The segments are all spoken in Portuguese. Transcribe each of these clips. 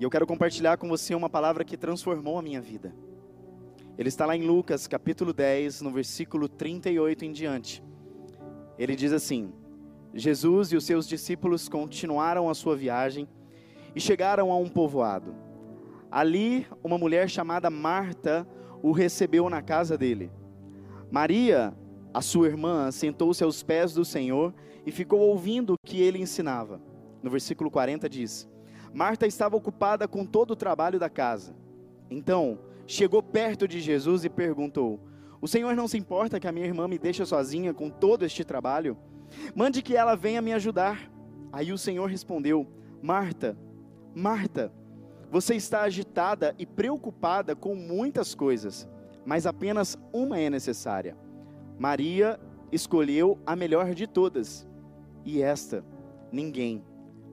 E eu quero compartilhar com você uma palavra que transformou a minha vida. Ele está lá em Lucas, capítulo 10, no versículo 38 em diante. Ele diz assim: Jesus e os seus discípulos continuaram a sua viagem e chegaram a um povoado. Ali, uma mulher chamada Marta o recebeu na casa dele. Maria, a sua irmã, sentou-se aos pés do Senhor e ficou ouvindo o que ele ensinava. No versículo 40 diz: Marta estava ocupada com todo o trabalho da casa. Então, chegou perto de Jesus e perguntou: O Senhor não se importa que a minha irmã me deixe sozinha com todo este trabalho? Mande que ela venha me ajudar. Aí o Senhor respondeu: Marta, Marta, você está agitada e preocupada com muitas coisas, mas apenas uma é necessária. Maria escolheu a melhor de todas, e esta ninguém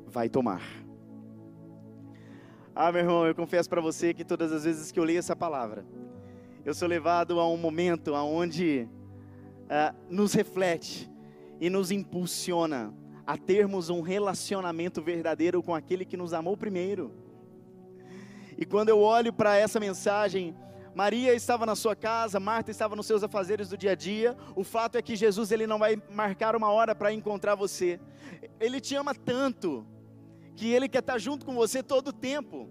vai tomar. Ah, meu irmão, eu confesso para você que todas as vezes que eu leio essa palavra, eu sou levado a um momento onde uh, nos reflete e nos impulsiona a termos um relacionamento verdadeiro com aquele que nos amou primeiro. E quando eu olho para essa mensagem, Maria estava na sua casa, Marta estava nos seus afazeres do dia a dia. O fato é que Jesus ele não vai marcar uma hora para encontrar você. Ele te ama tanto que ele quer estar junto com você todo o tempo.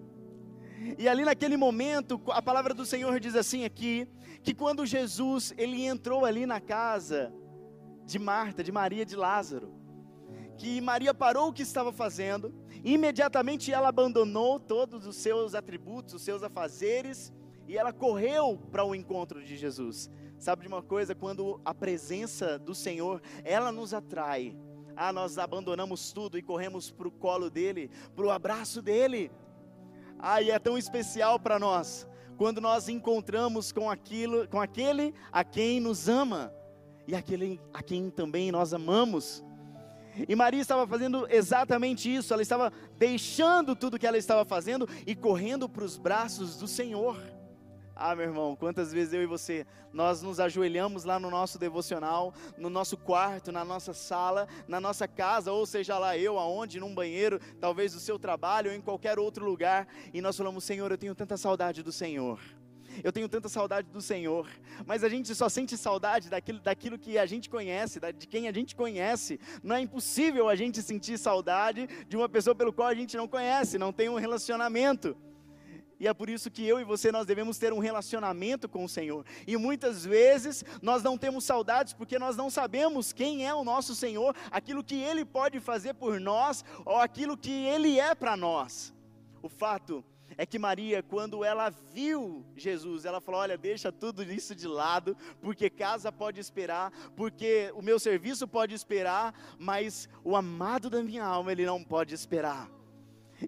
E ali naquele momento, a palavra do Senhor diz assim aqui, que quando Jesus ele entrou ali na casa de Marta, de Maria, de Lázaro, que Maria parou o que estava fazendo, imediatamente ela abandonou todos os seus atributos, os seus afazeres, e ela correu para o encontro de Jesus. Sabe de uma coisa? Quando a presença do Senhor, ela nos atrai, ah, nós abandonamos tudo e corremos para o colo dele, para o abraço dele. Ah, e é tão especial para nós quando nós encontramos com aquilo, com aquele a quem nos ama e aquele a quem também nós amamos. E Maria estava fazendo exatamente isso, ela estava deixando tudo que ela estava fazendo e correndo para os braços do Senhor. Ah, meu irmão, quantas vezes eu e você, nós nos ajoelhamos lá no nosso devocional, no nosso quarto, na nossa sala, na nossa casa, ou seja lá eu, aonde, num banheiro, talvez do seu trabalho ou em qualquer outro lugar, e nós falamos: Senhor, eu tenho tanta saudade do Senhor. Eu tenho tanta saudade do Senhor, mas a gente só sente saudade daquilo, daquilo que a gente conhece, de quem a gente conhece. Não é impossível a gente sentir saudade de uma pessoa pelo qual a gente não conhece, não tem um relacionamento. E é por isso que eu e você nós devemos ter um relacionamento com o Senhor. E muitas vezes nós não temos saudades porque nós não sabemos quem é o nosso Senhor, aquilo que ele pode fazer por nós ou aquilo que ele é para nós. O fato é que Maria, quando ela viu Jesus, ela falou: Olha, deixa tudo isso de lado, porque casa pode esperar, porque o meu serviço pode esperar, mas o amado da minha alma, ele não pode esperar.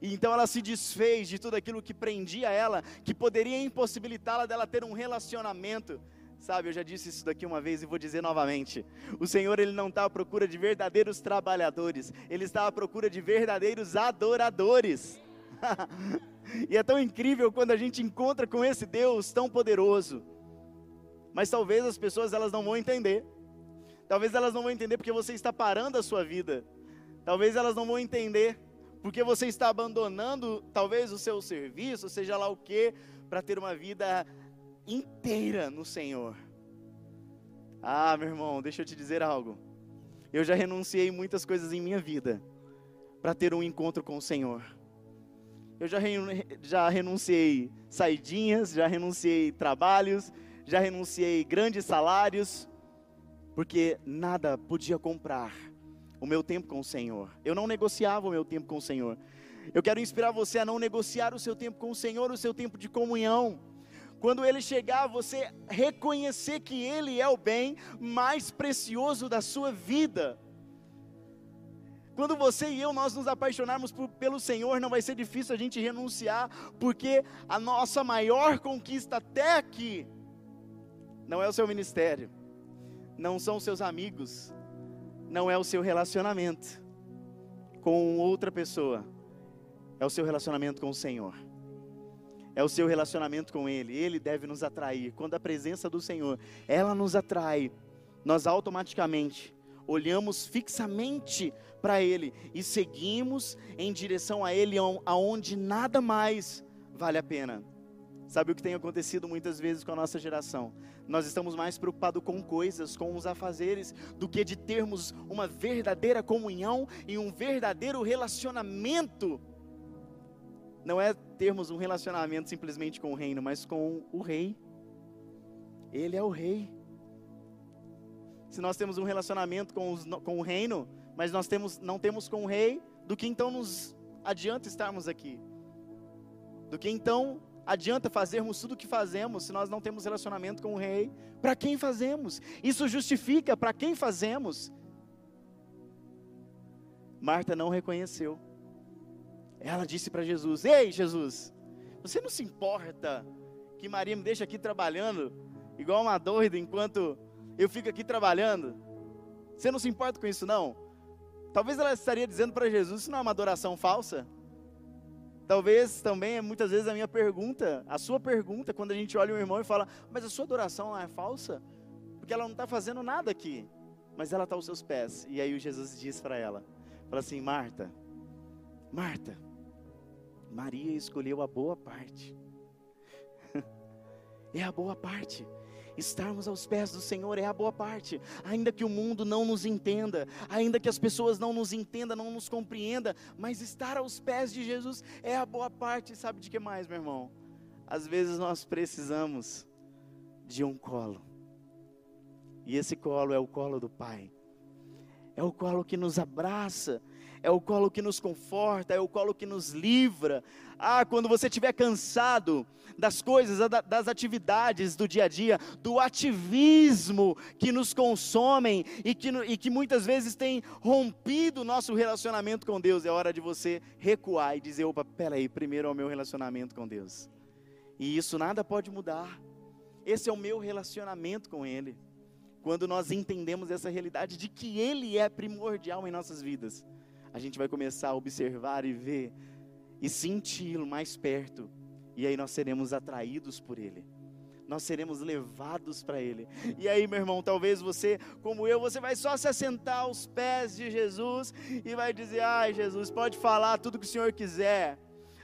E então ela se desfez de tudo aquilo que prendia ela, que poderia impossibilitá-la dela ter um relacionamento. Sabe, eu já disse isso daqui uma vez e vou dizer novamente. O Senhor ele não está à procura de verdadeiros trabalhadores, ele está à procura de verdadeiros adoradores. e é tão incrível quando a gente encontra com esse Deus tão poderoso. Mas talvez as pessoas elas não vão entender. Talvez elas não vão entender porque você está parando a sua vida. Talvez elas não vão entender porque você está abandonando talvez o seu serviço, seja lá o que, para ter uma vida inteira no Senhor. Ah, meu irmão, deixa eu te dizer algo. Eu já renunciei muitas coisas em minha vida para ter um encontro com o Senhor. Eu já, já renunciei saidinhas, já renunciei trabalhos, já renunciei grandes salários, porque nada podia comprar o meu tempo com o Senhor. Eu não negociava o meu tempo com o Senhor. Eu quero inspirar você a não negociar o seu tempo com o Senhor, o seu tempo de comunhão. Quando ele chegar, você reconhecer que ele é o bem mais precioso da sua vida. Quando você e eu nós nos apaixonarmos por, pelo Senhor, não vai ser difícil a gente renunciar, porque a nossa maior conquista até aqui não é o seu ministério, não são os seus amigos, não é o seu relacionamento com outra pessoa, é o seu relacionamento com o Senhor. É o seu relacionamento com Ele. Ele deve nos atrair. Quando a presença do Senhor, ela nos atrai, nós automaticamente olhamos fixamente para Ele e seguimos em direção a Ele, aonde nada mais vale a pena. Sabe o que tem acontecido muitas vezes com a nossa geração? Nós estamos mais preocupados com coisas, com os afazeres, do que de termos uma verdadeira comunhão e um verdadeiro relacionamento. Não é termos um relacionamento simplesmente com o reino, mas com o rei. Ele é o rei. Se nós temos um relacionamento com, os, com o reino, mas nós temos, não temos com o rei, do que então nos adianta estarmos aqui? Do que então adianta fazermos tudo o que fazemos se nós não temos relacionamento com o Rei? Para quem fazemos? Isso justifica para quem fazemos? Marta não reconheceu. Ela disse para Jesus: Ei, Jesus, você não se importa que Maria me deixe aqui trabalhando, igual uma doida, enquanto eu fico aqui trabalhando? Você não se importa com isso, não? Talvez ela estaria dizendo para Jesus: Isso não é uma adoração falsa? Talvez também é muitas vezes a minha pergunta, a sua pergunta, quando a gente olha um irmão e fala, mas a sua adoração é falsa? Porque ela não está fazendo nada aqui, mas ela está aos seus pés. E aí o Jesus diz para ela, fala assim, Marta, Marta, Maria escolheu a boa parte. é a boa parte. Estarmos aos pés do Senhor é a boa parte, ainda que o mundo não nos entenda, ainda que as pessoas não nos entendam, não nos compreendam, mas estar aos pés de Jesus é a boa parte. Sabe de que mais, meu irmão? Às vezes nós precisamos de um colo, e esse colo é o colo do Pai, é o colo que nos abraça, é o colo que nos conforta, é o colo que nos livra. Ah, quando você estiver cansado das coisas, das atividades do dia a dia, do ativismo que nos consomem e que, e que muitas vezes tem rompido o nosso relacionamento com Deus, é hora de você recuar e dizer: opa, peraí, primeiro é o meu relacionamento com Deus. E isso nada pode mudar. Esse é o meu relacionamento com Ele. Quando nós entendemos essa realidade de que Ele é primordial em nossas vidas a gente vai começar a observar e ver e senti-lo mais perto, e aí nós seremos atraídos por ele. Nós seremos levados para Ele. E aí, meu irmão, talvez você, como eu, você vai só se assentar aos pés de Jesus e vai dizer: Ai, Jesus, pode falar tudo que o Senhor quiser.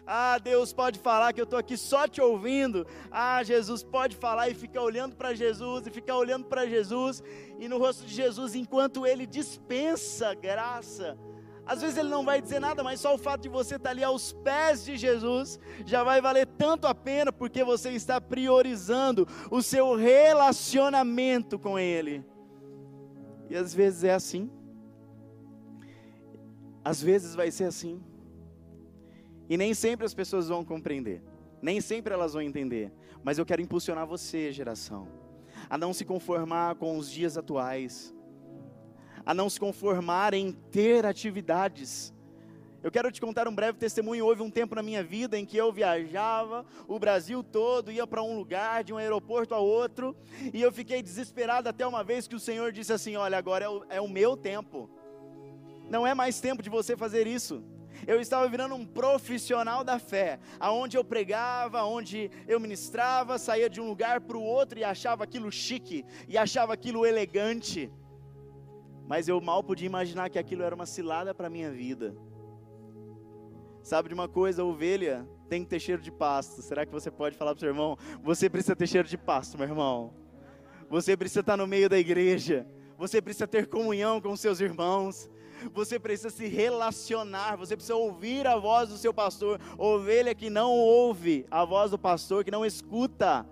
Ah, Deus pode falar que eu estou aqui só te ouvindo. Ah, Jesus pode falar e ficar olhando para Jesus e ficar olhando para Jesus e no rosto de Jesus enquanto Ele dispensa graça às vezes ele não vai dizer nada, mas só o fato de você estar ali aos pés de Jesus já vai valer tanto a pena, porque você está priorizando o seu relacionamento com Ele. E às vezes é assim. Às vezes vai ser assim. E nem sempre as pessoas vão compreender. Nem sempre elas vão entender. Mas eu quero impulsionar você, geração, a não se conformar com os dias atuais a não se conformar em ter atividades. Eu quero te contar um breve testemunho. Houve um tempo na minha vida em que eu viajava o Brasil todo, ia para um lugar, de um aeroporto a outro, e eu fiquei desesperado até uma vez que o Senhor disse assim: Olha, agora é o, é o meu tempo, não é mais tempo de você fazer isso. Eu estava virando um profissional da fé, aonde eu pregava, aonde eu ministrava, saía de um lugar para o outro e achava aquilo chique, e achava aquilo elegante mas eu mal podia imaginar que aquilo era uma cilada para a minha vida. Sabe de uma coisa, a ovelha tem que ter cheiro de pasto. Será que você pode falar para o seu irmão? Você precisa ter cheiro de pasto, meu irmão. Você precisa estar no meio da igreja. Você precisa ter comunhão com seus irmãos. Você precisa se relacionar. Você precisa ouvir a voz do seu pastor. Ovelha que não ouve a voz do pastor, que não escuta.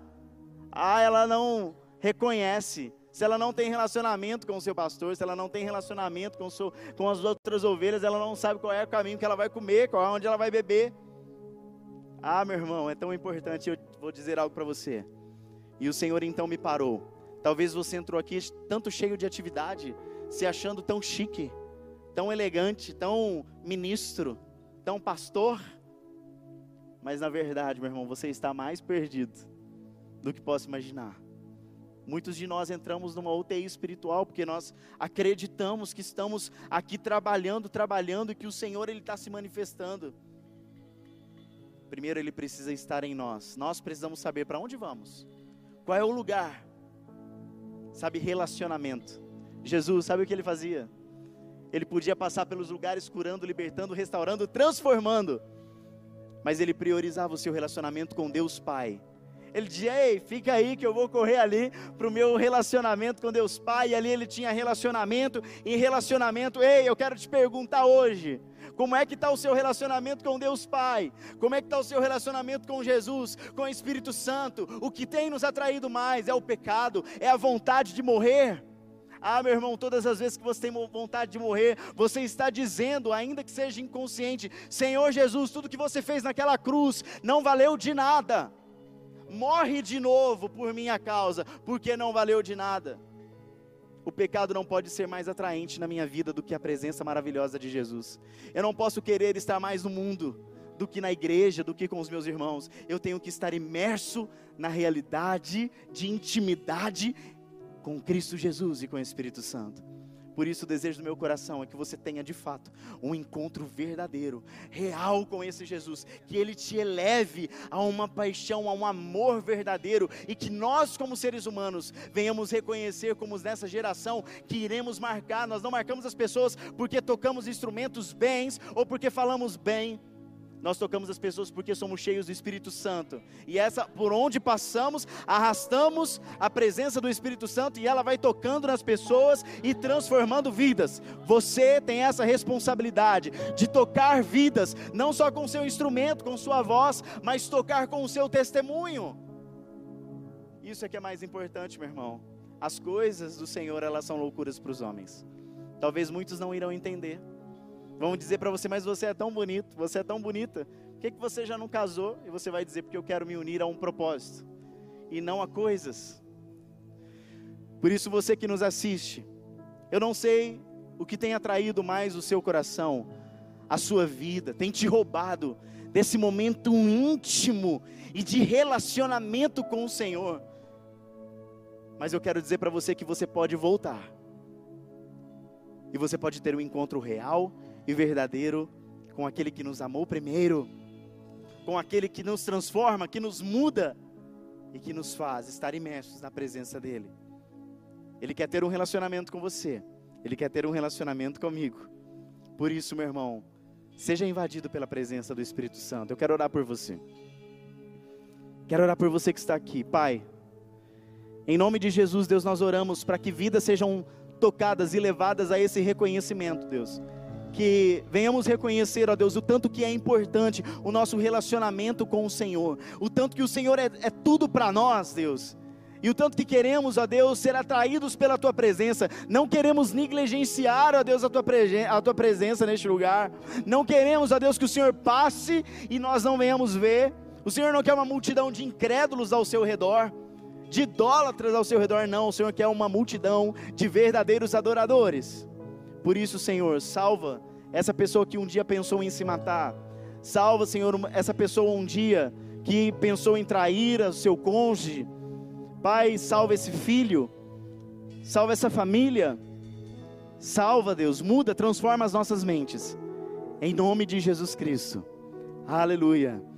Ah, ela não reconhece se ela não tem relacionamento com o seu pastor, se ela não tem relacionamento com, seu, com as outras ovelhas, ela não sabe qual é o caminho que ela vai comer, qual é onde ela vai beber. Ah, meu irmão, é tão importante, eu vou dizer algo para você. E o Senhor então me parou. Talvez você entrou aqui tanto cheio de atividade, se achando tão chique, tão elegante, tão ministro, tão pastor. Mas na verdade, meu irmão, você está mais perdido do que posso imaginar. Muitos de nós entramos numa UTI espiritual porque nós acreditamos que estamos aqui trabalhando, trabalhando e que o Senhor ele está se manifestando. Primeiro ele precisa estar em nós. Nós precisamos saber para onde vamos. Qual é o lugar? Sabe relacionamento. Jesus, sabe o que ele fazia? Ele podia passar pelos lugares curando, libertando, restaurando, transformando. Mas ele priorizava o seu relacionamento com Deus Pai. Ele dizia: Ei, fica aí que eu vou correr ali para o meu relacionamento com Deus Pai. E ali ele tinha relacionamento. E relacionamento, ei, eu quero te perguntar hoje: como é que está o seu relacionamento com Deus Pai? Como é que está o seu relacionamento com Jesus, com o Espírito Santo? O que tem nos atraído mais é o pecado, é a vontade de morrer. Ah, meu irmão, todas as vezes que você tem vontade de morrer, você está dizendo, ainda que seja inconsciente, Senhor Jesus, tudo que você fez naquela cruz não valeu de nada. Morre de novo por minha causa, porque não valeu de nada. O pecado não pode ser mais atraente na minha vida do que a presença maravilhosa de Jesus. Eu não posso querer estar mais no mundo do que na igreja, do que com os meus irmãos. Eu tenho que estar imerso na realidade de intimidade com Cristo Jesus e com o Espírito Santo. Por isso, o desejo do meu coração é que você tenha de fato um encontro verdadeiro, real com esse Jesus, que ele te eleve a uma paixão, a um amor verdadeiro e que nós, como seres humanos, venhamos reconhecer como nessa geração que iremos marcar. Nós não marcamos as pessoas porque tocamos instrumentos bens ou porque falamos bem nós tocamos as pessoas porque somos cheios do Espírito Santo. E essa, por onde passamos, arrastamos a presença do Espírito Santo e ela vai tocando nas pessoas e transformando vidas. Você tem essa responsabilidade de tocar vidas, não só com seu instrumento, com sua voz, mas tocar com o seu testemunho. Isso é que é mais importante, meu irmão. As coisas do Senhor, elas são loucuras para os homens. Talvez muitos não irão entender. Vão dizer para você, mas você é tão bonito, você é tão bonita. Por que, que você já não casou? E você vai dizer, porque eu quero me unir a um propósito e não a coisas. Por isso, você que nos assiste, eu não sei o que tem atraído mais o seu coração, a sua vida, tem te roubado desse momento íntimo e de relacionamento com o Senhor. Mas eu quero dizer para você que você pode voltar. E você pode ter um encontro real e verdadeiro com aquele que nos amou primeiro, com aquele que nos transforma, que nos muda e que nos faz estar imersos na presença dEle. Ele quer ter um relacionamento com você, Ele quer ter um relacionamento comigo. Por isso, meu irmão, seja invadido pela presença do Espírito Santo. Eu quero orar por você. Quero orar por você que está aqui, Pai. Em nome de Jesus, Deus, nós oramos para que vidas sejam tocadas e levadas a esse reconhecimento, Deus que venhamos reconhecer, ó Deus, o tanto que é importante o nosso relacionamento com o Senhor, o tanto que o Senhor é, é tudo para nós, Deus. E o tanto que queremos, ó Deus, ser atraídos pela Tua presença, não queremos negligenciar, ó Deus, a tua, a tua presença neste lugar, não queremos, ó Deus, que o Senhor passe e nós não venhamos ver, o Senhor não quer uma multidão de incrédulos ao seu redor, de idólatras ao seu redor, não, o Senhor quer uma multidão de verdadeiros adoradores. Por isso, Senhor, salva essa pessoa que um dia pensou em se matar. Salva, Senhor, essa pessoa um dia que pensou em trair o seu cônjuge. Pai, salva esse filho. Salva essa família. Salva, Deus, muda, transforma as nossas mentes. Em nome de Jesus Cristo. Aleluia.